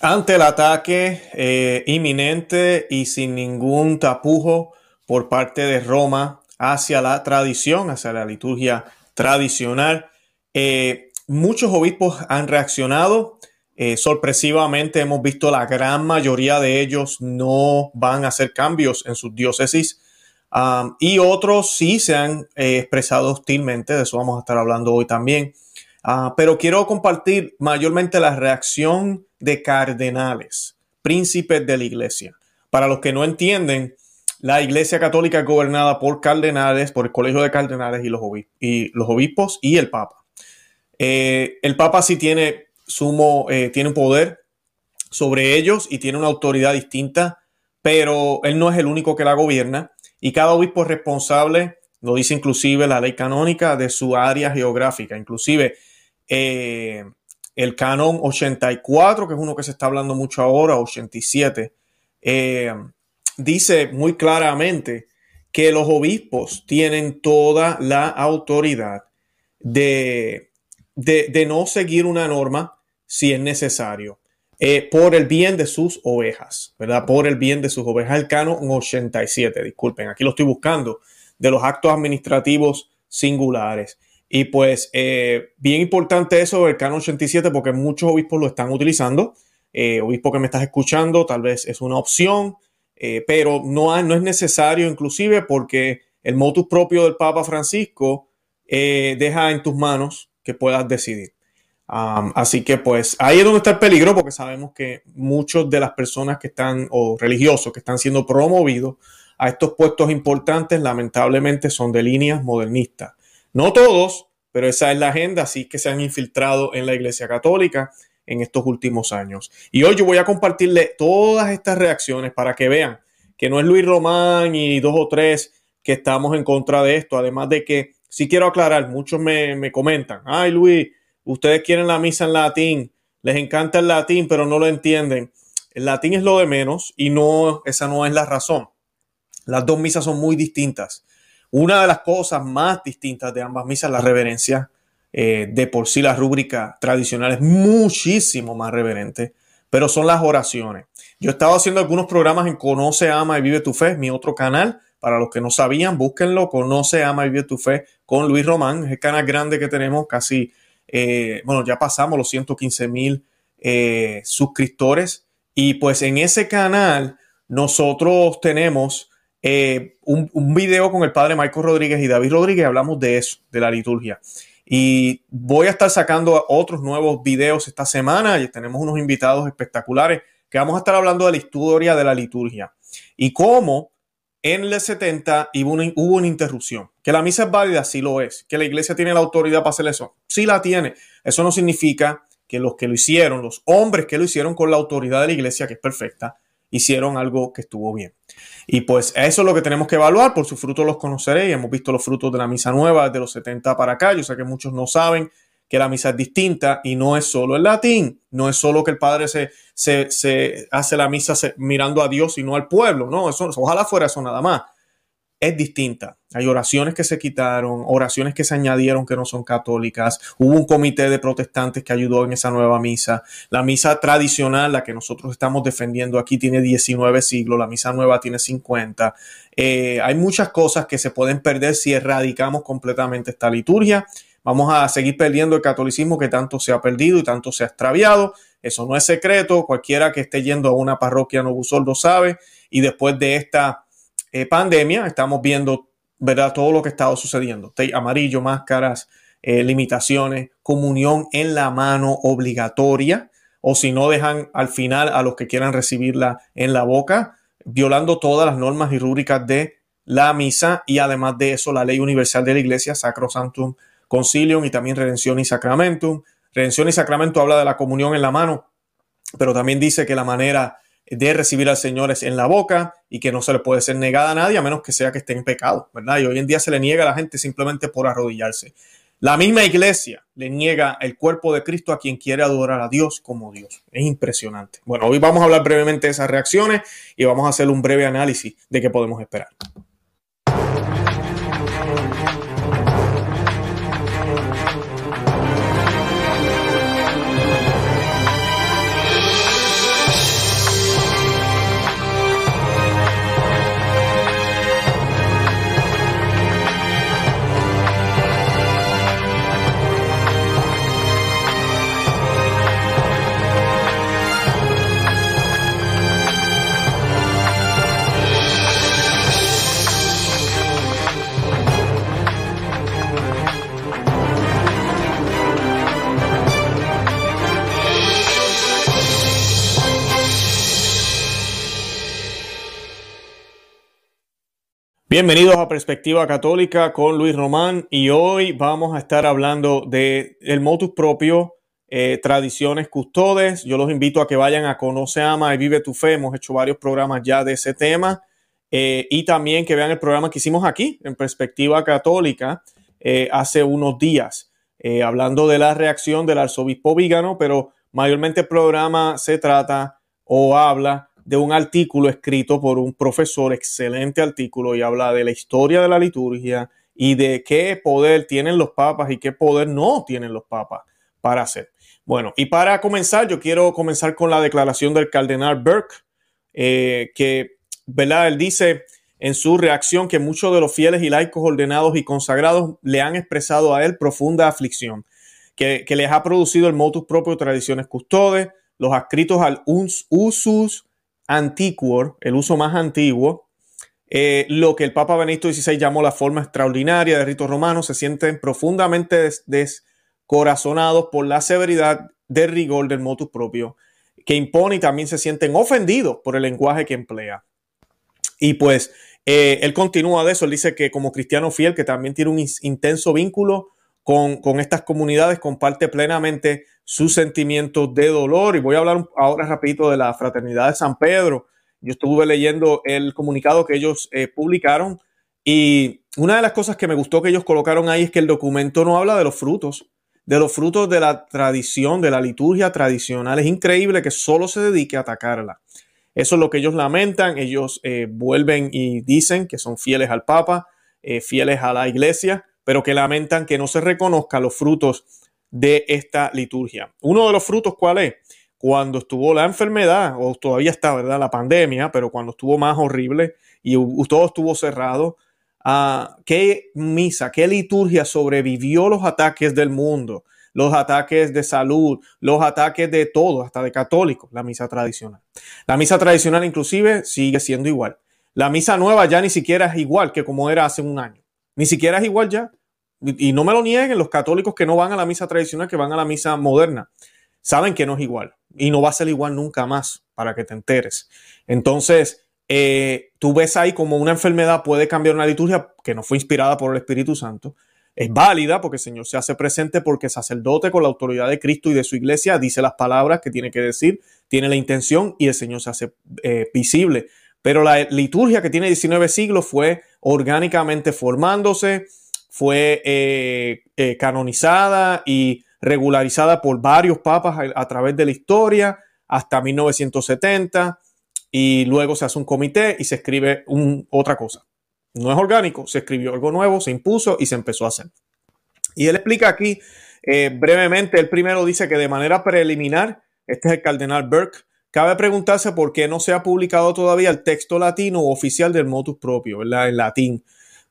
ante el ataque eh, inminente y sin ningún tapujo por parte de Roma hacia la tradición, hacia la liturgia tradicional, eh, muchos obispos han reaccionado. Eh, sorpresivamente hemos visto la gran mayoría de ellos no van a hacer cambios en sus diócesis um, y otros sí se han expresado hostilmente, de eso vamos a estar hablando hoy también. Ah, pero quiero compartir mayormente la reacción de cardenales, príncipes de la iglesia. Para los que no entienden, la iglesia católica es gobernada por cardenales, por el colegio de cardenales y los, obispos y, el papa. Eh, el papa sí tiene sumo, eh, tiene un poder sobre ellos y tiene una autoridad distinta, pero él no es el único que la gobierna y cada obispo es responsable, lo dice inclusive la ley canónica, de su área geográfica. Inclusive eh, el canon 84, que es uno que se está hablando mucho ahora, 87, eh, dice muy claramente que los obispos tienen toda la autoridad de, de, no seguir una norma si es necesario. Eh, por el bien de sus ovejas, ¿verdad? Por el bien de sus ovejas. El canon 87, disculpen, aquí lo estoy buscando, de los actos administrativos singulares. Y pues eh, bien importante eso del canon 87 porque muchos obispos lo están utilizando. Eh, obispo que me estás escuchando, tal vez es una opción, eh, pero no, no es necesario inclusive porque el motus propio del Papa Francisco deja en tus manos que puedas decidir. así que pues ahí es donde está el peligro porque sabemos que muchos de las personas que están o religiosos que están siendo promovidos a estos puestos importantes lamentablemente son de líneas modernistas no todos, pero esa es la agenda, así que se han infiltrado en la Iglesia Católica en estos últimos años. Y hoy yo voy a compartirle todas estas reacciones para que vean que no es Luis Román y dos o tres que estamos en contra de esto. Además de que, sí quiero aclarar, muchos me, me comentan, ay Luis, ustedes quieren la misa en latín, les encanta el latín, pero no lo entienden. El latín es lo de menos y no, esa no es la razón. Las dos misas son muy distintas. Una de las cosas más distintas de ambas misas, la reverencia. Eh, de por sí la rúbrica tradicional es muchísimo más reverente, pero son las oraciones. Yo he estado haciendo algunos programas en Conoce, Ama y Vive tu Fe, mi otro canal. Para los que no sabían, búsquenlo, Conoce, Ama y Vive tu Fe con Luis Román. Es el canal grande que tenemos, casi, eh, bueno, ya pasamos los 115 mil eh, suscriptores. Y pues en ese canal nosotros tenemos eh, un, video con el padre Michael Rodríguez y David Rodríguez, hablamos de eso, de la liturgia. Y voy a estar sacando otros nuevos videos esta semana y tenemos unos invitados espectaculares que vamos a estar hablando de la historia de la liturgia y cómo en el 70 hubo una, hubo una interrupción. Que la misa es válida, sí lo es. Que la iglesia tiene la autoridad para hacer eso, sí la tiene. Eso no significa que los que lo hicieron, los hombres que lo hicieron con la autoridad de la iglesia, que es perfecta, hicieron algo que estuvo bien. Y pues eso es lo que tenemos que evaluar, por sus frutos los conoceréis. Hemos visto los frutos de la misa nueva de los 70 para acá. Yo sé que muchos no saben que la misa es distinta y no es solo el latín, no es solo que el Padre se, se, hace la misa mirando a Dios y no al pueblo, no, eso, ojalá fuera eso nada más es distinta. Hay oraciones que se quitaron, oraciones que se añadieron que no son católicas. Hubo un comité de protestantes que ayudó en esa nueva misa. La misa tradicional, la que nosotros estamos defendiendo aquí, tiene 19 siglos. La misa nueva tiene 50. Eh, hay muchas cosas que se pueden perder si erradicamos completamente esta liturgia. Vamos a seguir perdiendo el catolicismo que tanto se ha perdido y tanto se ha extraviado. Eso no es secreto. Cualquiera que esté yendo a una parroquia Novusol lo sabe. Y después de esta eh, pandemia, estamos viendo, ¿verdad? Todo lo que ha estado sucediendo. Amarillo, máscaras, eh, limitaciones, comunión en la mano obligatoria, o si no dejan al final a los que quieran recibirla en la boca, violando todas las normas y rúbricas de la misa y además de eso la ley universal de la iglesia, Sacrosanctum Concilium y también Redención y Sacramentum. Redención y Sacramento habla de la comunión en la mano, pero también dice que la manera de recibir al Señor es en la boca y que no se le puede ser negada a nadie a menos que sea que esté en pecado, ¿verdad? Y hoy en día se le niega a la gente simplemente por arrodillarse. La misma iglesia le niega el cuerpo de Cristo a quien quiere adorar a Dios como Dios. Es impresionante. Bueno, hoy vamos a hablar brevemente de esas reacciones y vamos a hacer un breve análisis de qué podemos esperar. Bienvenidos a Perspectiva Católica con Luis Román y hoy vamos a estar hablando de el motus propio, eh, tradiciones custodes. Yo los invito a que vayan a Conoce, Ama y Vive tu Fe. Hemos hecho varios programas ya de ese tema eh, y también que vean el programa que hicimos aquí en Perspectiva Católica eh, hace unos días, hablando de la reacción del arzobispo Vígano, pero mayormente el programa se trata o habla de un artículo escrito por un profesor, excelente artículo, y habla de la historia de la liturgia y de qué poder tienen los papas y qué poder no tienen los papas para hacer. Bueno, y para comenzar, yo quiero comenzar con la declaración del cardenal Burke, eh, que, ¿verdad? Él dice en su reacción que muchos de los fieles y laicos ordenados y consagrados le han expresado a él profunda aflicción, que, les ha producido el motus propio tradiciones custodes, los adscritos al usus antiquor, el uso más antiguo, eh, lo que el Papa Benedicto XVI llamó la forma extraordinaria de ritos romanos, se sienten profundamente descorazonados por la severidad de rigor del motus propio que impone y también se sienten ofendidos por el lenguaje que emplea. Y pues eh, él continúa de eso, él dice que como cristiano fiel, que también tiene un intenso vínculo con, estas comunidades, comparte plenamente sus sentimientos de dolor. Y voy a hablar ahora rapidito de la Fraternidad de San Pedro. Yo estuve leyendo el comunicado que ellos eh, publicaron y una de las cosas que me gustó que ellos colocaron ahí es que el documento no habla de los frutos, de los frutos de la tradición, de la liturgia tradicional. Es increíble que solo se dedique a atacarla. Eso es lo que ellos lamentan. Ellos eh, vuelven y dicen que son fieles al Papa, eh, fieles a la iglesia, pero que lamentan que no se reconozca los frutos de esta liturgia. Uno de los frutos, ¿cuál es? Cuando estuvo la enfermedad, o todavía está, ¿verdad? La pandemia, pero cuando estuvo más horrible y todo estuvo cerrado, uh, ¿qué misa, qué liturgia sobrevivió los ataques del mundo? los ataques de salud, los ataques de todo, hasta de católicos, la misa tradicional. La misa tradicional inclusive sigue siendo igual. La misa nueva ya ni siquiera es igual que como era hace un año. Ni siquiera es igual ya y no me lo nieguen los católicos que no van a la misa tradicional, que van a la misa moderna, saben que no es igual y no va a ser igual nunca más, para que te enteres. Entonces, eh, tú ves ahí como una enfermedad puede cambiar una liturgia que no fue inspirada por el Espíritu Santo. Es válida porque el Señor se hace presente porque sacerdote con la autoridad de Cristo y de su iglesia dice las palabras que tiene que decir, tiene la intención y el Señor se hace eh, visible. Pero la liturgia que tiene 19 siglos fue orgánicamente formándose, fue eh, eh, canonizada y regularizada por varios papas a, través de la historia hasta 1970 y luego se hace un comité y se escribe otra cosa. No es orgánico, se escribió algo nuevo, se impuso y se empezó a hacer. Y él explica aquí eh, brevemente, el primero dice que de manera preliminar, este es el cardenal Burke, cabe preguntarse por qué no se ha publicado todavía el texto latino oficial del motus propio, ¿verdad? En latín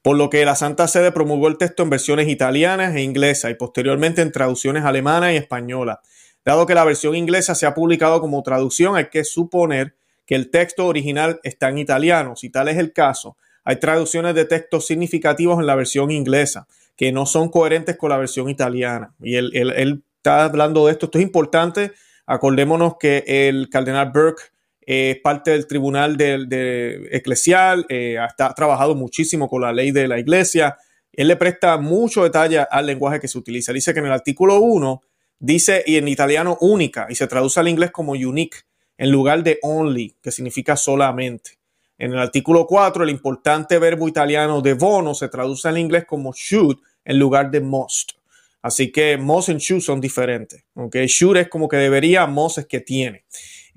por lo que la Santa Sede promulgó el texto en versiones italianas e inglesas y posteriormente en traducciones alemanas y españolas. Dado que la versión inglesa se ha publicado como traducción, hay que suponer que el texto original está en italiano. Si tal es el caso, hay traducciones de textos significativos en la versión inglesa que no son coherentes con la versión italiana. Y él, está hablando de esto. Esto es importante. Acordémonos que el cardenal Burke es parte del tribunal de, eclesial, eh, ha, trabajado muchísimo con la ley de la iglesia. Él le presta mucho detalle al lenguaje que se utiliza. Dice que en el artículo 1 dice y en italiano única y se traduce al inglés como unique en lugar de only, que significa solamente. En el artículo 4, el importante verbo italiano de bono se traduce al inglés como should en lugar de must. Así que must y should son diferentes. Okay? Should es como que debería, must es que tiene.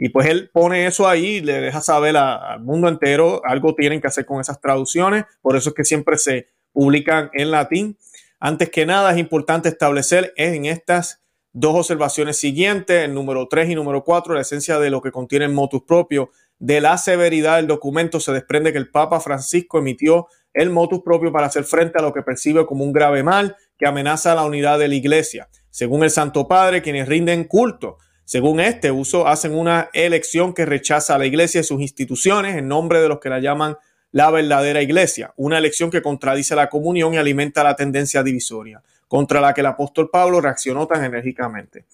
Y pues él pone eso ahí y le deja saber al mundo entero, algo tienen que hacer con esas traducciones, por eso es que siempre se publican en latín. Antes que nada es importante establecer en estas dos observaciones siguientes, el número 3 y número 4, la esencia de lo que contiene el motus propio. De la severidad del documento se desprende que el Papa Francisco emitió el motus propio para hacer frente a lo que percibe como un grave mal que amenaza la unidad de la Iglesia. Según el Santo Padre, quienes rinden culto según este uso, hacen una elección que rechaza a la iglesia y sus instituciones en nombre de los que la llaman la verdadera iglesia, una elección que contradice la comunión y alimenta la tendencia divisoria. contra la que el apóstol Pablo reaccionó tan enérgicamente.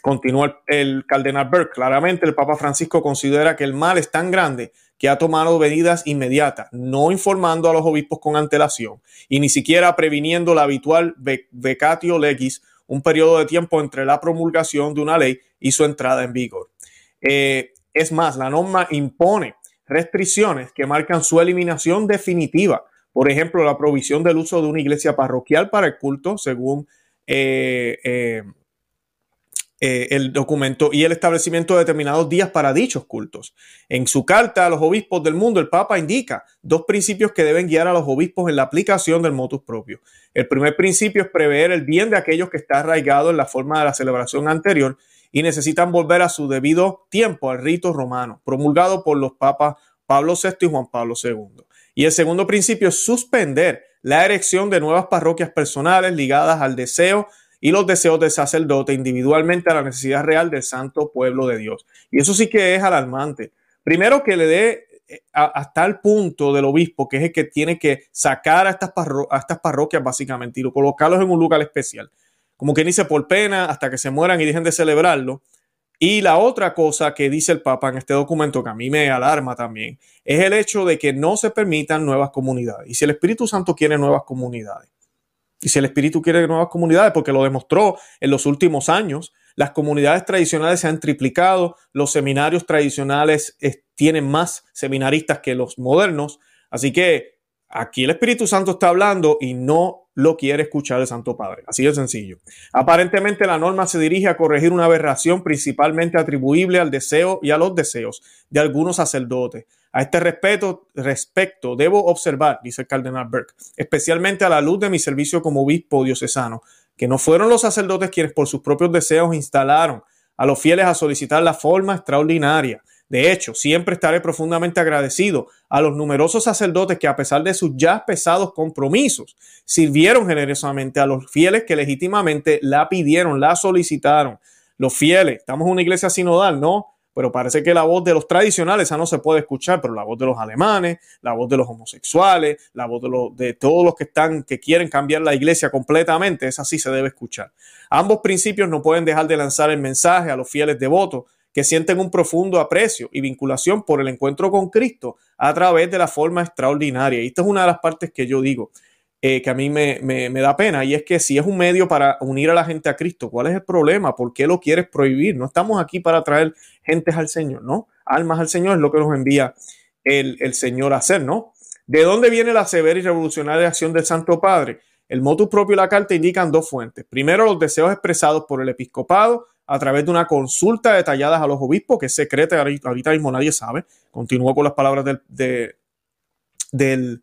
Continúa el, cardenal Burke. Claramente el Papa Francisco considera que el mal es tan grande que ha tomado medidas inmediatas, no informando a los obispos con antelación y ni siquiera previniendo la habitual vacatio legis, un periodo de tiempo entre la promulgación de una ley y su entrada en vigor. Eh, es más, la norma impone restricciones que marcan su eliminación definitiva. Por ejemplo, la provisión del uso de una iglesia parroquial para el culto, según eh, eh, el documento, y el establecimiento de determinados días para dichos cultos. En su carta a los obispos del mundo, el Papa indica dos principios que deben guiar a los obispos en la aplicación del motus propio. El primer principio es prever el bien de aquellos que está arraigado en la forma de la celebración anterior y necesitan volver a su debido tiempo al rito romano, promulgado por los papas Pablo VI y Juan Pablo II. Y el segundo principio es suspender la erección de nuevas parroquias personales ligadas al deseo y los deseos del sacerdote individualmente a la necesidad real del santo pueblo de Dios. Y eso sí que es alarmante. Primero que le dé eh, hasta el punto del obispo, que es el que tiene que sacar a estas, a estas parroquias básicamente y colocarlos en un lugar especial como que dice por pena hasta que se mueran y dejen de celebrarlo. Y la otra cosa que dice el Papa en este documento, que a mí me alarma también, es el hecho de que no se permitan nuevas comunidades. Y si el Espíritu Santo quiere nuevas comunidades, y si el Espíritu quiere nuevas comunidades, porque lo demostró en los últimos años, las comunidades tradicionales se han triplicado, los seminarios tradicionales tienen más seminaristas que los modernos, así que aquí el Espíritu Santo está hablando y no lo quiere escuchar el Santo Padre. Así de sencillo. Aparentemente la norma se dirige a corregir una aberración principalmente atribuible al deseo y a los deseos de algunos sacerdotes. A este respecto, respecto debo observar, dice el cardenal Burke, especialmente a la luz de mi servicio como obispo diocesano, que no fueron los sacerdotes quienes por sus propios deseos instalaron a los fieles a solicitar la forma extraordinaria de hecho, siempre estaré profundamente agradecido a los numerosos sacerdotes que a pesar de sus ya pesados compromisos, sirvieron generosamente a los fieles que legítimamente la pidieron, la solicitaron. Los fieles, estamos en una iglesia sinodal, ¿no? Pero parece que la voz de los tradicionales ya no se puede escuchar, pero la voz de los alemanes, la voz de los homosexuales, la voz de, los, de todos los que están, que quieren cambiar la iglesia completamente, esa sí se debe escuchar. Ambos principios no pueden dejar de lanzar el mensaje a los fieles devotos que sienten un profundo aprecio y vinculación por el encuentro con Cristo a través de la forma extraordinaria. Y esta es una de las partes que yo digo eh, que a mí me, da pena, y es que si es un medio para unir a la gente a Cristo, ¿cuál es el problema? ¿Por qué lo quieres prohibir? No estamos aquí para traer gentes al Señor, ¿no? Almas al Señor es lo que nos envía el, el Señor a hacer, ¿no? ¿De dónde viene la severa y revolucionaria acción del Santo Padre? El motus propio y la carta indican dos fuentes. Primero, los deseos expresados por el episcopado a través de una consulta detallada a los obispos, que es secreta, ahorita mismo nadie sabe. Continúo con las palabras del, del,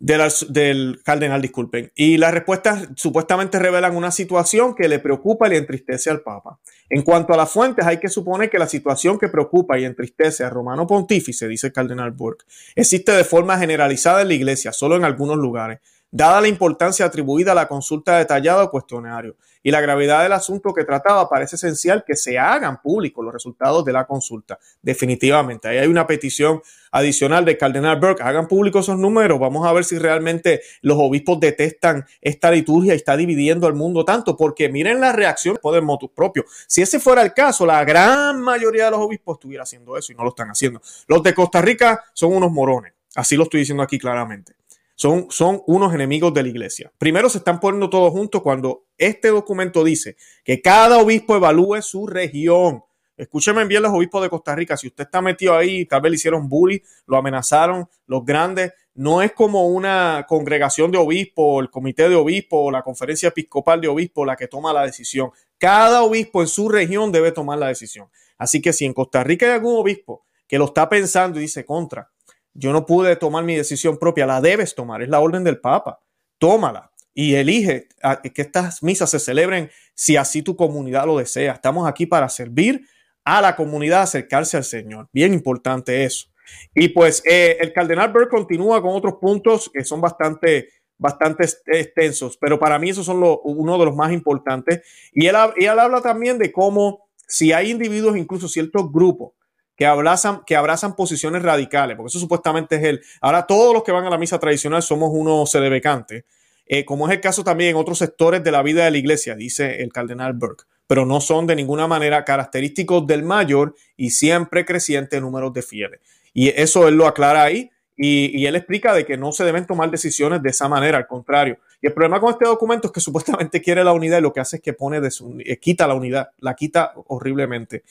del, cardenal, disculpen. Y las respuestas supuestamente revelan una situación que le preocupa y le entristece al Papa. En cuanto a las fuentes, hay que suponer que la situación que preocupa y entristece a Romano Pontífice, dice el cardenal Burke, existe de forma generalizada en la Iglesia, solo en algunos lugares dada la importancia atribuida a la consulta detallada o cuestionario y la gravedad del asunto que trataba, parece esencial que se hagan públicos los resultados de la consulta. Definitivamente, ahí hay una petición adicional del cardenal Burke, hagan públicos esos números, vamos a ver si realmente los obispos detestan esta liturgia y está dividiendo al mundo tanto, porque miren la reacción el motus propio. Si ese fuera el caso, la gran mayoría de los obispos estuviera haciendo eso y no lo están haciendo. Los de Costa Rica son unos morones, así lo estoy diciendo aquí claramente. Son, son unos enemigos de la iglesia. Primero se están poniendo todos juntos cuando este documento dice que cada obispo evalúe su región. Escúcheme bien los obispos de Costa Rica. Si usted está metido ahí, tal vez le hicieron bully, lo amenazaron, los grandes. No es como una congregación de obispos, el comité de obispos, la conferencia episcopal de obispos la que toma la decisión. Cada obispo en su región debe tomar la decisión. Así que si en Costa Rica hay algún obispo que lo está pensando y dice contra, yo no pude tomar mi decisión propia, la debes tomar, es la orden del Papa. Tómala y elige que estas misas se celebren si así tu comunidad lo desea. Estamos aquí para servir a la comunidad, acercarse al Señor. Bien importante eso. Y pues eh, el cardenal Burke continúa con otros puntos que son bastante, bastante extensos, pero para mí esos son uno de los más importantes. Y él, y él habla también de cómo si hay individuos, incluso ciertos grupos, que abrazan, que abrazan posiciones radicales, porque eso supuestamente es el. Ahora todos los que van a la misa tradicional somos unos sedebecantes. eh, como es el caso también en otros sectores de la vida de la iglesia, dice el cardenal Burke, pero no son de ninguna manera característicos del mayor y siempre creciente número de fieles. Y eso él lo aclara ahí y, él explica de que no se deben tomar decisiones de esa manera, al contrario. Y el problema con este documento es que supuestamente quiere la unidad y lo que hace es que pone de su, eh, quita la unidad, la quita horriblemente.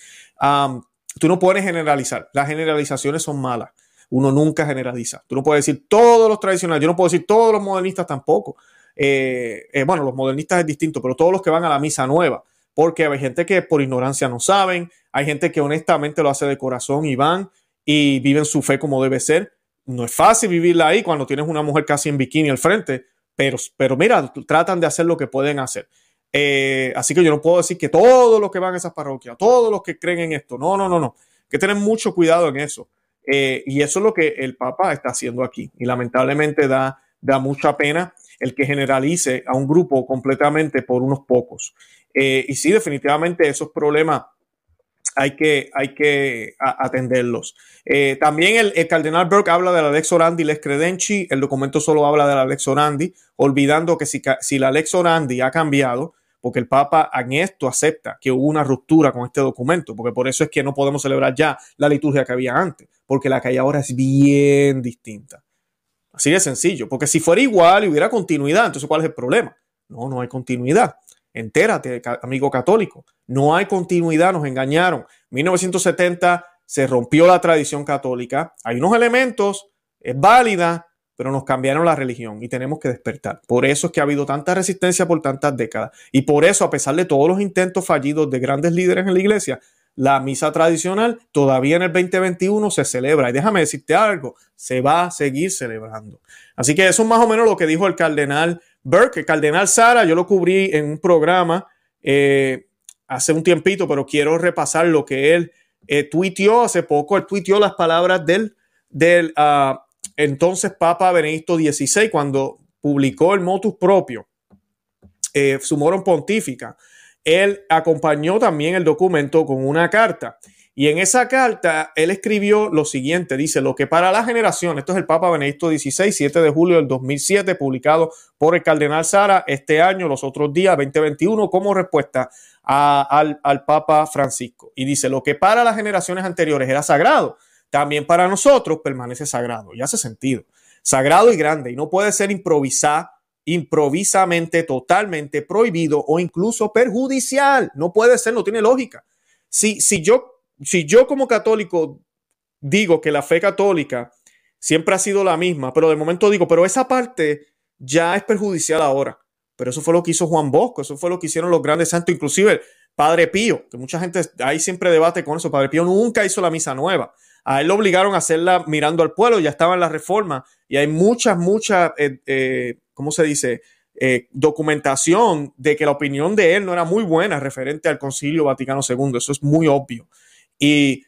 Tú no puedes generalizar, las generalizaciones son malas. Uno nunca generaliza. Tú no puedes decir todos los tradicionales, yo no puedo decir todos los modernistas tampoco. Eh, eh, bueno, los modernistas es distinto, pero todos los que van a la misa nueva, porque hay gente que por ignorancia no saben, hay gente que honestamente lo hace de corazón y van y viven su fe como debe ser. No es fácil vivirla ahí cuando tienes una mujer casi en bikini al frente, pero, pero mira, tratan de hacer lo que pueden hacer. Eh, así que yo no puedo decir que todos los que van a esas parroquias, todos los que creen en esto, no, no, no, no. Que tener mucho cuidado en eso. Eh, y eso es lo que el Papa está haciendo aquí. Y lamentablemente da, da mucha pena el que generalice a un grupo completamente por unos pocos. Eh, y sí, definitivamente esos problemas hay que, hay que atenderlos. También el, cardenal Burke habla de la Lex Orandi Lex Credenci. El documento solo habla de la Lex Orandi, olvidando que si, si la Lex Orandi ha cambiado, porque el Papa en esto acepta que hubo una ruptura con este documento, porque por eso es que no podemos celebrar ya la liturgia que había antes, porque la que hay ahora es bien distinta. Así de sencillo, porque si fuera igual y hubiera continuidad, entonces ¿cuál es el problema? No, no hay continuidad. Entérate, amigo católico. No hay continuidad, nos engañaron. 1970 se rompió la tradición católica. Hay unos elementos, es válida, pero nos cambiaron la religión y tenemos que despertar. Por eso es que ha habido tanta resistencia por tantas décadas. Y por eso, a pesar de todos los intentos fallidos de grandes líderes en la iglesia, la misa tradicional todavía en el 2021 se celebra. Y déjame decirte algo, se va a seguir celebrando. Así que eso es más o menos lo que dijo el cardenal Burke, el cardenal Sara, yo lo cubrí en un programa eh, hace un tiempito, pero quiero repasar lo que él eh, hace poco. Él tuiteó las palabras del, del ah, entonces Papa Benedicto XVI cuando publicó el motus propio, eh, su moron pontífica. Él acompañó también el documento con una carta. Y en esa carta él escribió lo siguiente, dice, lo que para la generación, esto es el Papa Benedicto XVI, 7 de julio del 2007, publicado por el Cardenal Sara este año, los otros días, 2021, como respuesta al, al Papa Francisco. Y dice, lo que para las generaciones anteriores era sagrado, también para nosotros permanece sagrado. Y hace sentido. Sagrado y grande, y no puede ser improvisado improvisamente, totalmente prohibido o incluso perjudicial. No puede ser, no tiene lógica. Si, si yo si yo como católico digo que la fe católica siempre ha sido la misma, pero de momento digo, pero esa parte ya es perjudicial ahora. Pero eso fue lo que hizo Juan Bosco, eso fue lo que hicieron los grandes santos, inclusive Padre Pío, que mucha gente, hay siempre debate con eso, Padre Pío nunca hizo la misa nueva. A él lo obligaron a hacerla mirando al pueblo, ya estaba en la reforma y hay muchas, muchas, eh, eh, ¿cómo se dice? Eh, documentación de que la opinión de él no era muy buena referente al Concilio Vaticano II. Eso es muy obvio. Y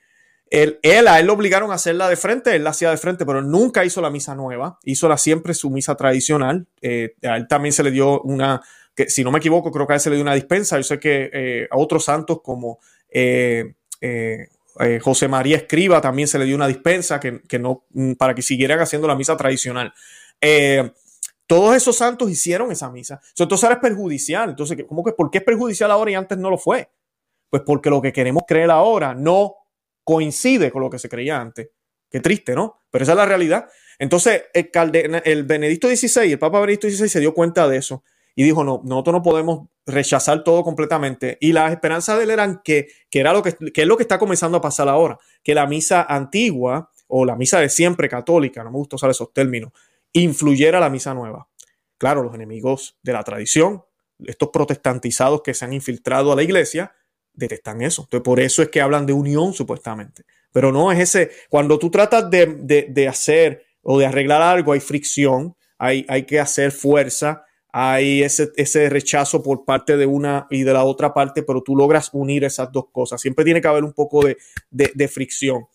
él, a él lo obligaron a hacerla de frente, él la hacía de frente, pero nunca hizo la misa nueva, hizo la siempre su misa tradicional. Eh, a él también se le dio una, que si no me equivoco, creo que a él se le dio una dispensa. Yo sé que a otros santos como eh, José María Escriba también se le dio una dispensa que, no, mm, para que siguieran haciendo la misa tradicional. todos esos santos hicieron esa misa. Entonces ahora es perjudicial. Entonces, ¿cómo que, ¿por qué es perjudicial ahora y antes no lo fue? Pues porque lo que queremos creer ahora no coincide con lo que se creía antes. Qué triste, ¿no? Pero esa es la realidad. Entonces, el, el Benedicto XVI, el Papa Benedicto XVI se dio cuenta de eso y dijo, no, nosotros no podemos rechazar todo completamente. Y las esperanzas de él eran que, que era lo que, que es lo que está comenzando a pasar ahora, que la misa antigua o la misa de siempre católica, no me gusta usar esos términos, influyera la misa nueva. Claro, los enemigos de la tradición, estos protestantizados que se han infiltrado a la iglesia, detestan eso. Entonces, por eso es que hablan de unión supuestamente. Pero no es ese, cuando tú tratas de, hacer o de arreglar algo, hay fricción, hay, hay que hacer fuerza, hay ese, ese, rechazo por parte de una y de la otra parte, pero tú logras unir esas dos cosas. Siempre tiene que haber un poco de, de fricción.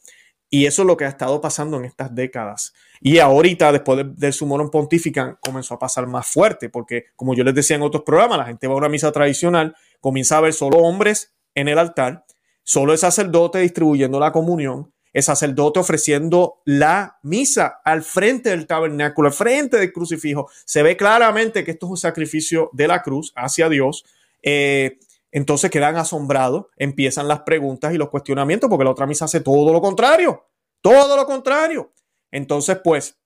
Y eso es lo que ha estado pasando en estas décadas. Y ahorita, después del Sumorum Pontifican, comenzó a pasar más fuerte, porque como yo les decía en otros programas, la gente va a una misa tradicional, comienza a ver solo hombres en el altar, solo el sacerdote distribuyendo la comunión el sacerdote ofreciendo la misa al frente del tabernáculo, al frente del crucifijo. Se ve claramente que esto es un sacrificio de la cruz hacia Dios. Eh, entonces quedan asombrados, empiezan las preguntas y los cuestionamientos, porque la otra misa hace todo lo contrario, todo lo contrario. Entonces, pues,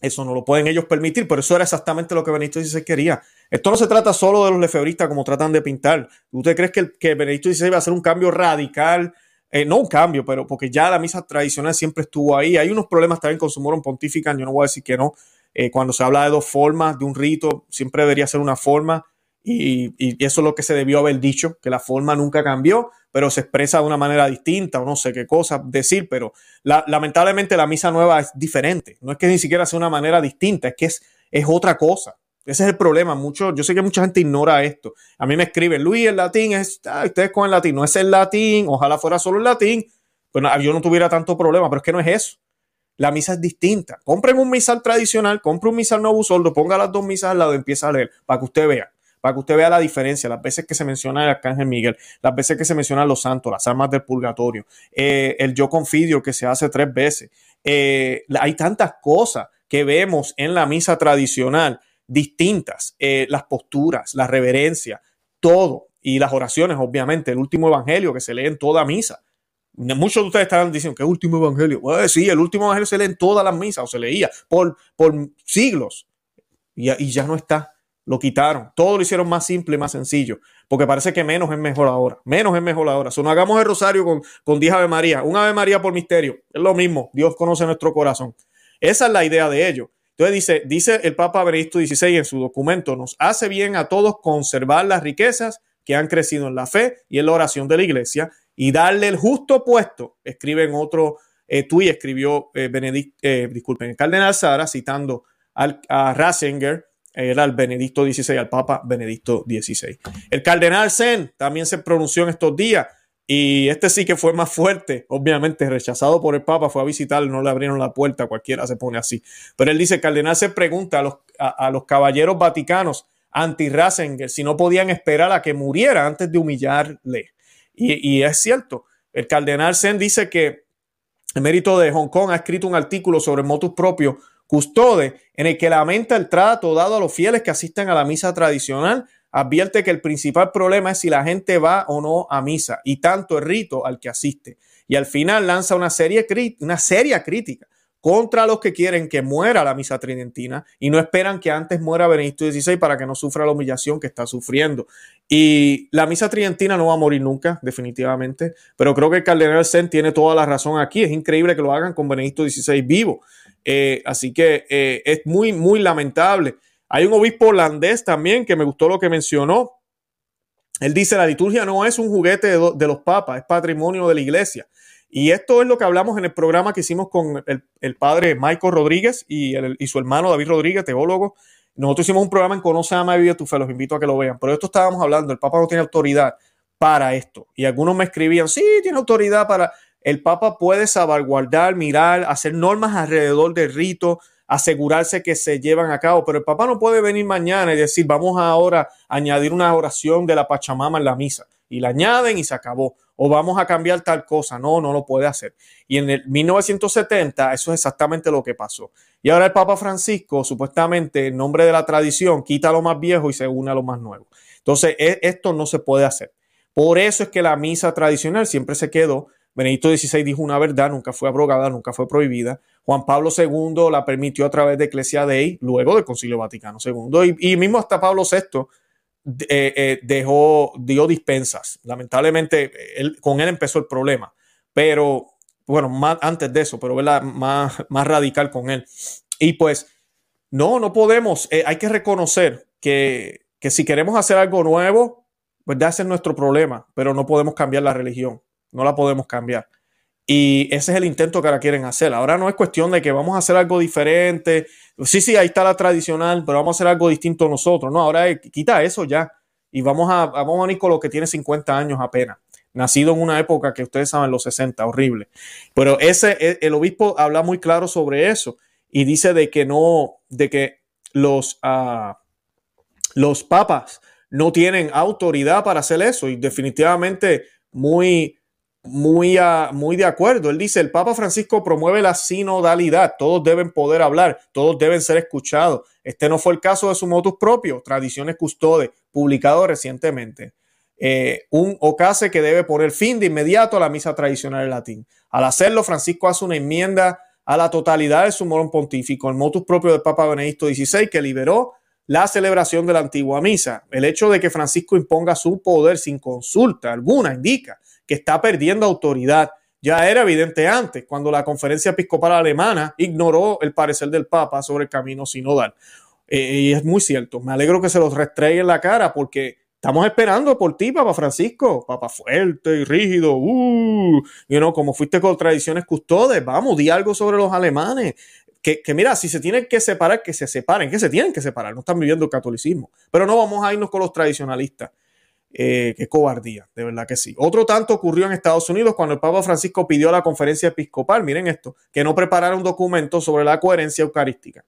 eso no lo pueden ellos permitir, pero eso era exactamente lo que Benedicto XVI quería. Esto no se trata solo de los lefebristas como tratan de pintar. ¿Usted cree que, que Benedicto XVI va a hacer un cambio radical? Eh, no un cambio, pero porque ya la misa tradicional siempre estuvo ahí. Hay unos problemas también con su moron pontifican, yo no voy a decir que no. Eh, cuando se habla de dos formas de un rito, siempre debería ser una forma y, eso es lo que se debió haber dicho, que la forma nunca cambió, pero se expresa de una manera distinta o no sé qué cosa decir, pero lamentablemente la misa nueva es diferente. No es que ni siquiera sea una manera distinta, es que es, es otra cosa. Ese es el problema. Mucho, yo sé que mucha gente ignora esto. A mí me escriben, Luis, el latín es, ustedes con el latín, no es el latín, ojalá fuera solo el latín, pues yo no tuviera tanto problema, pero es que no es eso. La misa es distinta. Compren un misal tradicional, compren un misal nuevo soldo, ponga las dos misas al lado y empieza a leer para que usted vea para que usted vea la diferencia, las veces que se menciona el Arcángel Miguel, las veces que se mencionan los santos, las almas del purgatorio, eh, el yo confidio que se hace tres veces. Eh, hay tantas cosas que vemos en la misa tradicional distintas, eh, las posturas, la reverencia, todo, y las oraciones, obviamente, el último evangelio que se lee en toda misa. Muchos de ustedes estarán diciendo el último evangelio. sí, el último evangelio se lee en todas las misas o se leía por, por siglos y, y ya no está lo quitaron. Todo lo hicieron más simple y más sencillo. Porque parece que menos es mejor ahora. Menos es mejor ahora. So, no hagamos el rosario con, con 10 Ave María. Un Ave María por misterio. Es lo mismo. Dios conoce nuestro corazón. Esa es la idea de ello. Entonces dice, dice el Papa Benedicto XVI en su documento, nos hace bien a todos conservar las riquezas que han crecido en la fe y en la oración de la iglesia y darle el justo puesto. Escribe en otro eh, tuit, escribió eh, Benedict, eh, disculpen, el cardenal Sara, citando al, a Ratzinger, era el Benedicto XVI, al Papa Benedicto XVI. El cardenal Zen también se pronunció en estos días y este sí que fue más fuerte, obviamente rechazado por el Papa, fue a visitarlo, no le abrieron la puerta, cualquiera se pone así. Pero él dice, el cardenal se pregunta a los, a, los caballeros vaticanos anti-Ratzinger si no podían esperar a que muriera antes de humillarle. Y, es cierto, el cardenal Zen dice que el mérito de Hong Kong ha escrito un artículo sobre motus propio Custode, en el que lamenta el trato dado a los fieles que asisten a la misa tradicional, advierte que el principal problema es si la gente va o no a misa y tanto el rito al que asiste. Y al final lanza una, serie, una seria crítica contra los que quieren que muera la misa tridentina y no esperan que antes muera Benedicto XVI para que no sufra la humillación que está sufriendo. Y la misa tridentina no va a morir nunca, definitivamente, pero creo que el cardenal Sen tiene toda la razón aquí. Es increíble que lo hagan con Benedicto XVI vivo. Eh, así que eh, es muy, muy lamentable. Hay un obispo holandés también que me gustó lo que mencionó. Él dice, la liturgia no es un juguete de, los papas, es patrimonio de la iglesia. Y esto es lo que hablamos en el programa que hicimos con el, padre Michael Rodríguez y, su hermano David Rodríguez, teólogo. Nosotros hicimos un programa en Conoce, Ama y Vive tu Fe, los invito a que lo vean. Pero esto estábamos hablando, el Papa no tiene autoridad para esto. Y algunos me escribían, sí, tiene autoridad para el Papa puede salvaguardar, mirar, hacer normas alrededor del rito, asegurarse que se llevan a cabo, pero el Papa no puede venir mañana y decir, vamos ahora a añadir una oración de la Pachamama en la misa. Y la añaden y se acabó. O vamos a cambiar tal cosa. No, no lo puede hacer. Y en el 1970 eso es exactamente lo que pasó. Y ahora el Papa Francisco, supuestamente, en nombre de la tradición, quita lo más viejo y se une a lo más nuevo. Entonces, e, esto no se puede hacer. Por eso es que la misa tradicional siempre se quedó Benedicto XVI dijo una verdad, nunca fue abrogada, nunca fue prohibida. Juan Pablo II la permitió a través de Ecclesia Dei, luego del Concilio Vaticano II, y, mismo hasta Pablo VI eh, eh, dejó, dio dispensas. Lamentablemente, con él empezó el problema, pero bueno, antes de eso, pero más, más radical con él. Y pues, no, no podemos, eh, hay que reconocer que, que si queremos hacer algo nuevo, pues ese es nuestro problema, pero no podemos cambiar la religión no la podemos cambiar. Y ese es el intento que ahora quieren hacer. Ahora no es cuestión de que vamos a hacer algo diferente. Sí, sí, ahí está la tradicional, pero vamos a hacer algo distinto nosotros. No, ahora quita eso ya. Y vamos a, vamos a con lo que tiene 50 años apenas. Nacido en una época que ustedes saben, los 60, horrible. Pero ese, e, el obispo habla muy claro sobre eso y dice de que no, de que los, uh, los papas no tienen autoridad para hacer eso. Y definitivamente muy muy, muy de acuerdo. Él dice, el Papa Francisco promueve la sinodalidad, todos deben poder hablar, todos deben ser escuchados. Este no fue el caso de su motus propio, Tradiciones Custodes, publicado recientemente. Eh, un ocase que debe poner fin de inmediato a la misa tradicional en latín. Al hacerlo, Francisco hace una enmienda a la totalidad de su morón pontífico, el motus propio del Papa Benedicto XVI, que liberó la celebración de la antigua misa. El hecho de que Francisco imponga su poder sin consulta alguna indica que está perdiendo autoridad. Ya era evidente antes, cuando la conferencia episcopal alemana ignoró el parecer del Papa sobre el camino sinodal. Eh, y es muy cierto, me alegro que se los restregue en la cara porque estamos esperando por ti, Papa Francisco, Papa fuerte y rígido, uh, you know, como fuiste con tradiciones custodes, vamos, di algo sobre los alemanes. Que, que, mira, si se tienen que separar, que se separen, que se tienen que separar, no están viviendo el catolicismo. Pero no vamos a irnos con los tradicionalistas. Eh, qué cobardía, de verdad que sí. Otro tanto ocurrió en Estados Unidos cuando el Papa Francisco pidió a la conferencia episcopal, miren esto, que no preparara un documento sobre la coherencia eucarística,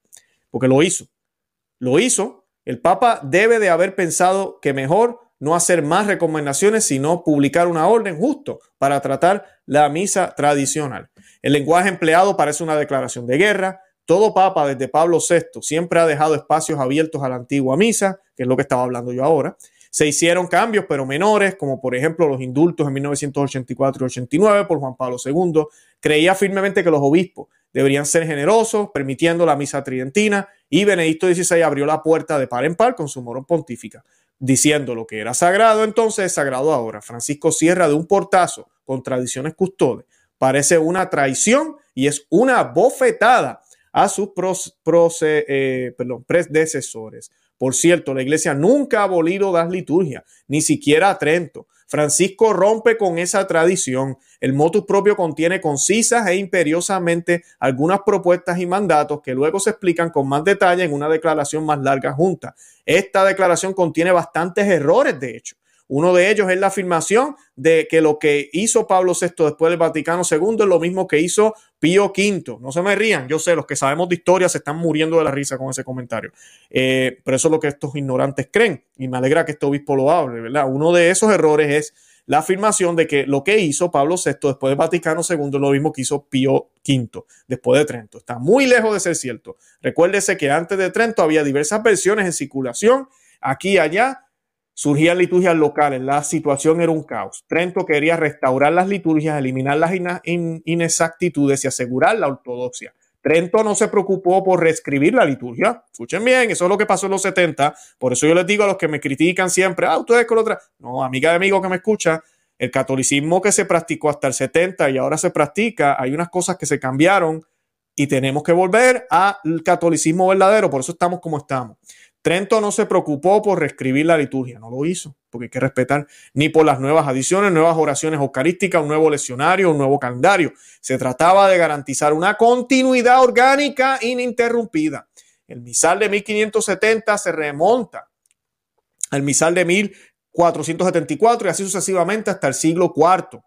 porque lo hizo. Lo hizo. El Papa debe de haber pensado que mejor no hacer más recomendaciones, sino publicar una orden justo para tratar la misa tradicional. El lenguaje empleado parece una declaración de guerra. Todo papa desde Pablo VI siempre ha dejado espacios abiertos a la antigua misa, que es lo que estaba hablando yo ahora. Se hicieron cambios, pero menores, como por ejemplo los indultos en 1984 y 89 por Juan Pablo II. Creía firmemente que los obispos deberían ser generosos, permitiendo la misa tridentina, y Benedicto XVI abrió la puerta de par en par con su morón pontífica, diciendo lo que era sagrado entonces es sagrado ahora. Francisco cierra de un portazo con tradiciones custodes. Parece una traición y es una bofetada a sus eh, predecesores. Por cierto, la iglesia nunca ha abolido las liturgias, ni siquiera a Trento. Francisco rompe con esa tradición. El motus propio contiene concisas e imperiosamente algunas propuestas y mandatos que luego se explican con más detalle en una declaración más larga junta. Esta declaración contiene bastantes errores, de hecho. Uno de ellos es la afirmación de que lo que hizo Pablo VI después del Vaticano II es lo mismo que hizo Pío V. No se me rían, yo sé, los que sabemos de historia se están muriendo de la risa con ese comentario. Eh, pero eso es lo que estos ignorantes creen y me alegra que este obispo lo hable, ¿verdad? Uno de esos errores es la afirmación de que lo que hizo Pablo VI después del Vaticano II es lo mismo que hizo Pío V después de Trento. Está muy lejos de ser cierto. Recuérdese que antes de Trento había diversas versiones en circulación aquí y allá surgían liturgias locales, la situación era un caos. Trento quería restaurar las liturgias, eliminar las inexactitudes y asegurar la ortodoxia. Trento no se preocupó por reescribir la liturgia. Escuchen bien, eso es lo que pasó en los 70. Por eso yo les digo a los que me critican siempre, ah, ustedes con otra. No, amiga de amigo que me escucha, el catolicismo que se practicó hasta el 70 y ahora se practica, hay unas cosas que se cambiaron y tenemos que volver al catolicismo verdadero. Por eso estamos como estamos. Trento no se preocupó por reescribir la liturgia, no lo hizo, porque hay que respetar, ni por las nuevas adiciones, nuevas oraciones eucarísticas, un nuevo leccionario, un nuevo calendario. Se trataba de garantizar una continuidad orgánica ininterrumpida. El misal de 1570 se remonta al misal de 1474 y así sucesivamente hasta el siglo IV.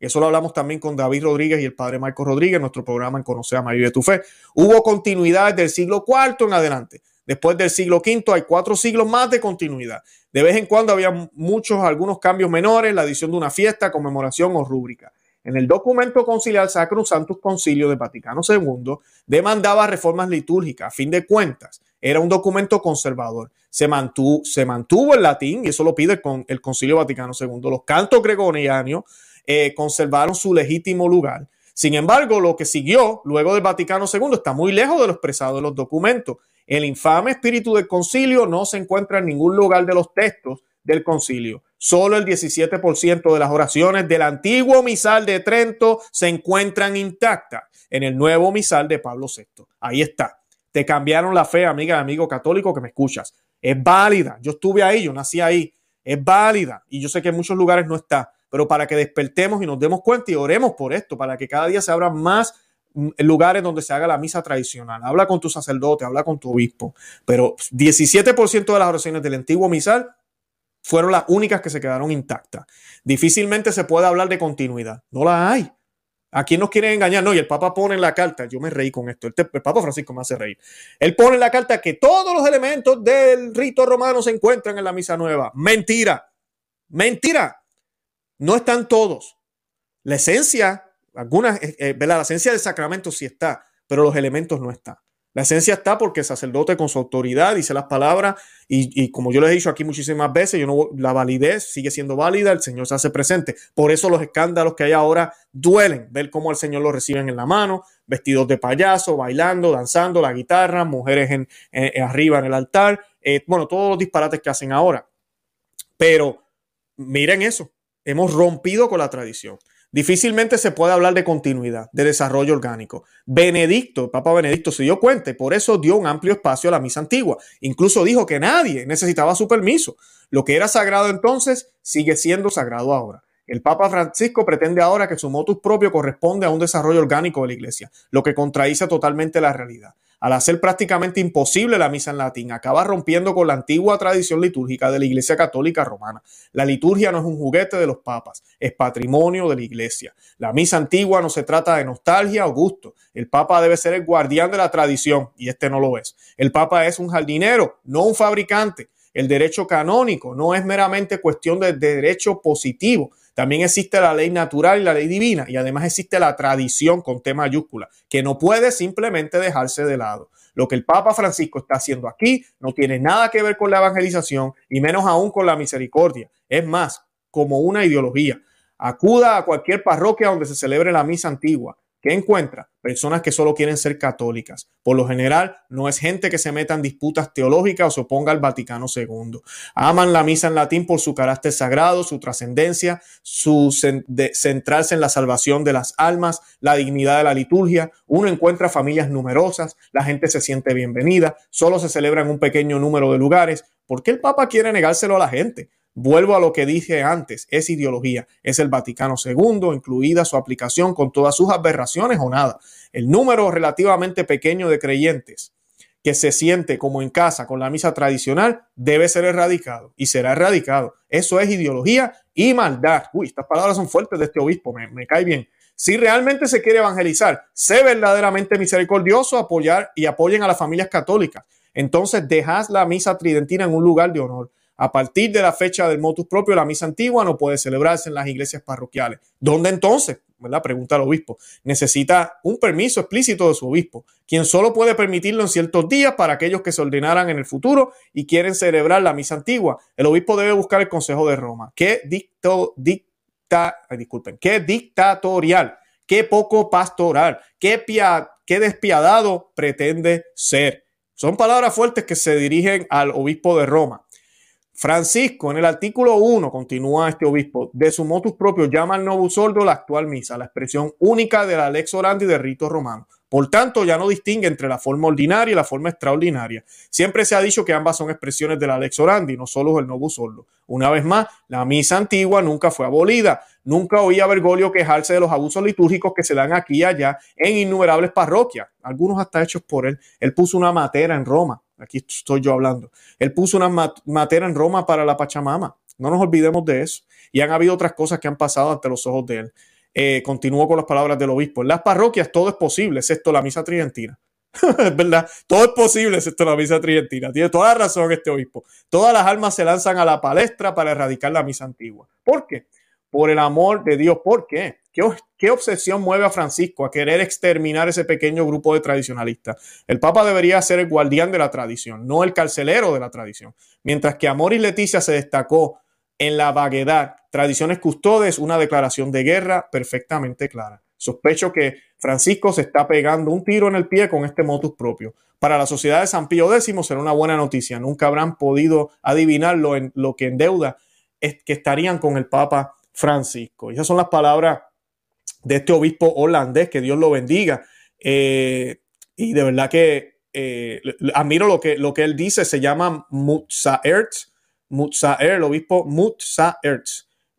Eso lo hablamos también con David Rodríguez y el padre Marco Rodríguez, en nuestro programa en Conocer a María de tu Fe. Hubo continuidad del siglo IV en adelante. Después del siglo V hay cuatro siglos más de continuidad. De vez en cuando había muchos, algunos cambios menores, la adición de una fiesta, conmemoración o rúbrica. En el documento conciliar Sacrum Sanctus Concilio de Vaticano II demandaba reformas litúrgicas. A fin de cuentas, era un documento conservador. Se mantuvo, se mantuvo el latín y eso lo pide con el Concilio Vaticano II. Los cantos gregorianos eh, conservaron su legítimo lugar. Sin embargo, lo que siguió luego del Vaticano II está muy lejos de lo expresado en los documentos el infame espíritu del concilio no se encuentra en ningún lugar de los textos del concilio. Solo el 17% de las oraciones del antiguo misal de Trento se encuentran intactas en el nuevo misal de Pablo VI. Ahí está. Te cambiaron la fe, amiga, amigo católico que me escuchas. Es válida. Yo estuve ahí, yo nací ahí. Es válida. Y yo sé que en muchos lugares no está. Pero para que despertemos y nos demos cuenta y oremos por esto, para que cada día se abran más lugares donde se haga la misa tradicional. Habla con tu sacerdote, habla con tu obispo. Pero 17% de las oraciones del antiguo misal fueron las únicas que se quedaron intactas. Difícilmente se puede hablar de continuidad. No la hay. ¿A quién nos quieren engañar? No, y el Papa pone en la carta, yo me reí con esto, el, el, Papa Francisco me hace reír. Él pone en la carta que todos los elementos del rito romano se encuentran en la misa nueva. Mentira, mentira. No están todos. La esencia, algunas, eh, eh, La esencia del sacramento sí está, pero los elementos no están. La esencia está porque el sacerdote con su autoridad dice las palabras y, como yo les he dicho aquí muchísimas veces, yo no, la validez sigue siendo válida, el Señor se hace presente. Por eso los escándalos que hay ahora duelen, ver cómo el Señor lo reciben en la mano, vestidos de payaso, bailando, danzando, la guitarra, mujeres en, arriba en el altar, eh, bueno, todos los disparates que hacen ahora. Pero miren eso, hemos rompido con la tradición. Difícilmente se puede hablar de continuidad, de desarrollo orgánico. Benedicto, Papa Benedicto se dio cuenta por eso dio un amplio espacio a la misa antigua. Incluso dijo que nadie necesitaba su permiso. Lo que era sagrado entonces sigue siendo sagrado ahora. El Papa Francisco pretende ahora que su motus propio corresponde a un desarrollo orgánico de la Iglesia, lo que contradice totalmente la realidad al hacer prácticamente imposible la misa en latín, acaba rompiendo con la antigua tradición litúrgica de la Iglesia Católica Romana. La liturgia no es un juguete de los papas, es patrimonio de la Iglesia. La misa antigua no se trata de nostalgia o gusto. El papa debe ser el guardián de la tradición y este no lo es. El papa es un jardinero, no un fabricante. El derecho canónico no es meramente cuestión de derecho positivo, también existe la ley natural y la ley divina y además existe la tradición con T mayúscula, que no puede simplemente dejarse de lado. Lo que el Papa Francisco está haciendo aquí no tiene nada que ver con la evangelización y menos aún con la misericordia. Es más, como una ideología. Acuda a cualquier parroquia donde se celebre la misa antigua. ¿Qué encuentra? Personas que solo quieren ser católicas. Por lo general, no es gente que se meta en disputas teológicas o se oponga al Vaticano II. Aman la misa en latín por su carácter sagrado, su trascendencia, su centrarse en la salvación de las almas, la dignidad de la liturgia. Uno encuentra familias numerosas, la gente se siente bienvenida, solo se celebra en un pequeño número de lugares. ¿Por qué el Papa quiere negárselo a la gente? Vuelvo a lo que dije antes, es ideología, es el Vaticano II, incluida su aplicación con todas sus aberraciones o nada. El número relativamente pequeño de creyentes que se siente como en casa con la misa tradicional debe ser erradicado y será erradicado. Eso es ideología y maldad. Uy, estas palabras son fuertes de este obispo, me, me cae bien. Si realmente se quiere evangelizar, sé verdaderamente misericordioso, apoyar y apoyen a las familias católicas. Entonces dejas la misa tridentina en un lugar de honor. A partir de la fecha del motus propio, la misa antigua no puede celebrarse en las iglesias parroquiales. ¿Dónde entonces? ¿verdad? Pregunta al obispo. Necesita un permiso explícito de su obispo, quien solo puede permitirlo en ciertos días para aquellos que se ordenaran en el futuro y quieren celebrar la misa antigua. El obispo debe buscar el Consejo de Roma. ¿Qué dicto, dicta, disculpen, qué dictatorial, qué poco pastoral, qué, qué despiadado pretende ser? Son palabras fuertes que se dirigen al obispo de Roma. Francisco, en el artículo 1, continúa este obispo, de su motus propio llama al novus ordo la actual misa, la expresión única de la lex orandi del rito romano. Por tanto, ya no distingue entre la forma ordinaria y la forma extraordinaria. Siempre se ha dicho que ambas son expresiones de la lex orandi, no solo el novus ordo. Una vez más, la misa antigua nunca fue abolida. Nunca oí a Bergoglio quejarse de los abusos litúrgicos que se dan aquí y allá en innumerables parroquias, algunos hasta hechos por él. Él puso una matera en Roma Aquí estoy yo hablando. Él puso una matera en Roma para la Pachamama. No nos olvidemos de eso. Y han habido otras cosas que han pasado ante los ojos de él. Eh, continúo con las palabras del obispo. En las parroquias todo es posible, excepto la misa tridentina. es verdad, todo es posible excepto la misa tridentina. Tiene toda la razón este obispo. Todas las almas se lanzan a la palestra para erradicar la misa antigua. ¿Por qué? Por el amor de Dios. ¿Por qué? ¿Qué, obsesión mueve a Francisco a querer exterminar ese pequeño grupo de tradicionalistas? El Papa debería ser el guardián de la tradición, no el carcelero de la tradición. Mientras que Amor y Leticia se destacó en la vaguedad, Tradiciones Custodes, una declaración de guerra perfectamente clara. Sospecho que Francisco se está pegando un tiro en el pie con este motus propio. Para la sociedad de San Pío X será una buena noticia. Nunca habrán podido adivinar lo, en, lo que en deuda es que estarían con el Papa Francisco. Y esas son las palabras de este obispo holandés, que Dios lo bendiga. Eh, y de verdad que eh, admiro lo que, lo que él dice, se llama Mutsaert, Mutsaert, el obispo Mutsaert,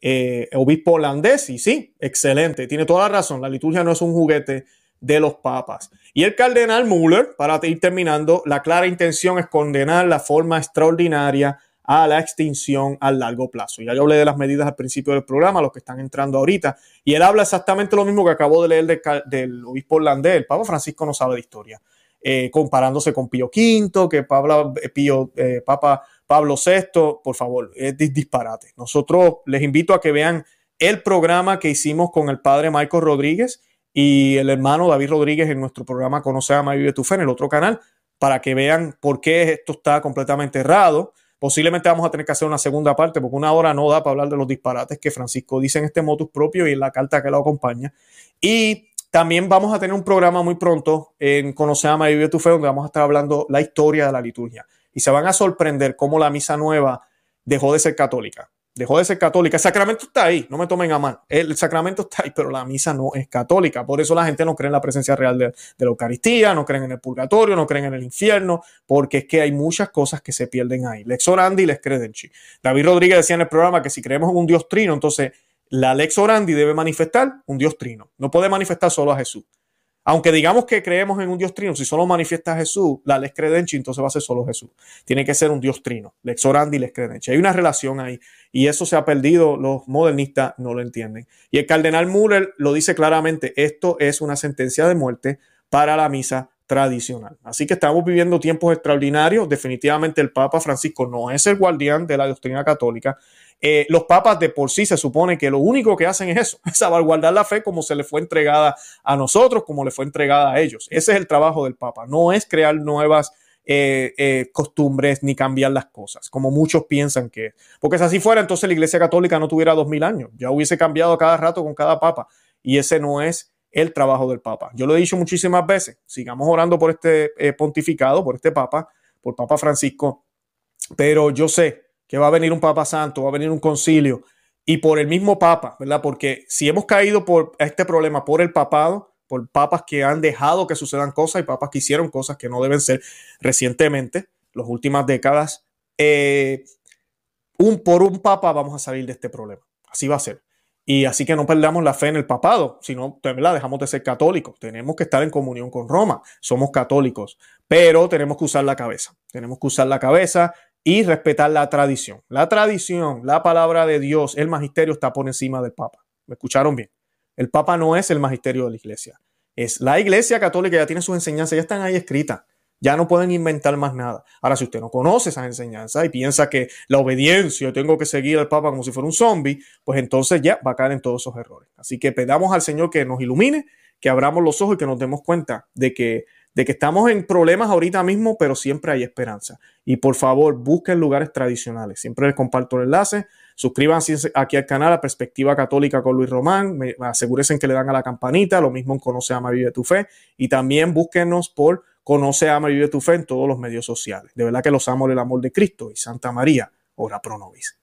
eh, obispo holandés, y sí, excelente, tiene toda la razón, la liturgia no es un juguete de los papas. Y el cardenal Müller, para ir terminando, la clara intención es condenar la forma extraordinaria a la extinción a largo plazo. Ya yo hablé de las medidas al principio del programa, los que están entrando ahorita, y él habla exactamente lo mismo que acabo de leer del, obispo holandés, el Papa Francisco no sabe de historia, eh, comparándose con Pío V, que Pablo, eh, Pío, eh, Papa Pablo VI, por favor, es disparate. Nosotros les invito a que vean el programa que hicimos con el padre Michael Rodríguez y el hermano David Rodríguez en nuestro programa Conoce, Ama y Vive tu Fe en el otro canal para que vean por qué esto está completamente errado. Posiblemente vamos a tener que hacer una segunda parte porque una hora no da para hablar de los disparates que Francisco dice en este motus propio y en la carta que lo acompaña. Y también vamos a tener un programa muy pronto en Conoce, Ama y Vive tu Fe donde vamos a estar hablando la historia de la liturgia. Y se van a sorprender cómo la misa nueva dejó de ser católica dejó de ser católica. El sacramento está ahí, no me tomen a mal. El sacramento está ahí, pero la misa no es católica. Por eso la gente no cree en la presencia real de, la Eucaristía, no creen en el purgatorio, no creen en el infierno, porque es que hay muchas cosas que se pierden ahí. Lex orandi y lex credenci. David Rodríguez decía en el programa que si creemos en un Dios trino, entonces la lex orandi debe manifestar un Dios trino. No puede manifestar solo a Jesús. Aunque digamos que creemos en un Dios trino, si solo manifiesta Jesús, la lex credenci, entonces va a ser solo Jesús. Tiene que ser un Dios trino, lex orandi, lex credenci. Hay una relación ahí y eso se ha perdido, los modernistas no lo entienden. Y el cardenal Müller lo dice claramente, esto es una sentencia de muerte para la misa tradicional. Así que estamos viviendo tiempos extraordinarios. Definitivamente el Papa Francisco no es el guardián de la doctrina católica. Eh, los papas de por sí se supone que lo único que hacen es eso, es salvaguardar la fe como se le fue entregada a nosotros, como le fue entregada a ellos. Ese es el trabajo del papa, no es crear nuevas eh, eh, costumbres ni cambiar las cosas, como muchos piensan que Porque si así fuera, entonces la Iglesia Católica no tuviera dos mil años, ya hubiese cambiado cada rato con cada papa. Y ese no es el trabajo del papa. Yo lo he dicho muchísimas veces, sigamos orando por este pontificado, por este papa, por Papa Francisco, pero yo sé que va a venir un Papa Santo, va a venir un concilio y por el mismo Papa, ¿verdad? Porque si hemos caído por este problema por el papado, por papas que han dejado que sucedan cosas y papas que hicieron cosas que no deben ser recientemente, las últimas décadas, eh, un, por un papa vamos a salir de este problema. Así va a ser. Y así que no perdamos la fe en el papado, sino ¿verdad? dejamos de ser católicos. Tenemos que estar en comunión con Roma. Somos católicos, pero tenemos que usar la cabeza. Tenemos que usar la cabeza y respetar la tradición. La tradición, la palabra de Dios, el magisterio está por encima del Papa. ¿Me escucharon bien? El Papa no es el magisterio de la iglesia. Es la iglesia católica, ya tiene sus enseñanzas, ya están ahí escritas. Ya no pueden inventar más nada. Ahora, si usted no conoce esas enseñanzas y piensa que la obediencia, tengo que seguir al Papa como si fuera un zombie, pues entonces ya va a caer en todos esos errores. Así que pedamos al Señor que nos ilumine, que abramos los ojos y que nos demos cuenta de que de que estamos en problemas ahorita mismo, pero siempre hay esperanza. Y por favor, busquen lugares tradicionales. Siempre les comparto el enlace. Suscríbanse aquí al canal a Perspectiva Católica con Luis Román. asegúrense que le dan a la campanita. Lo mismo en Conoce, Ama, Vive tu Fe. Y también búsquenos por Conoce, Ama, Vive tu Fe en todos los medios sociales. De verdad que los amo el amor de Cristo y Santa María, ora pro nobis.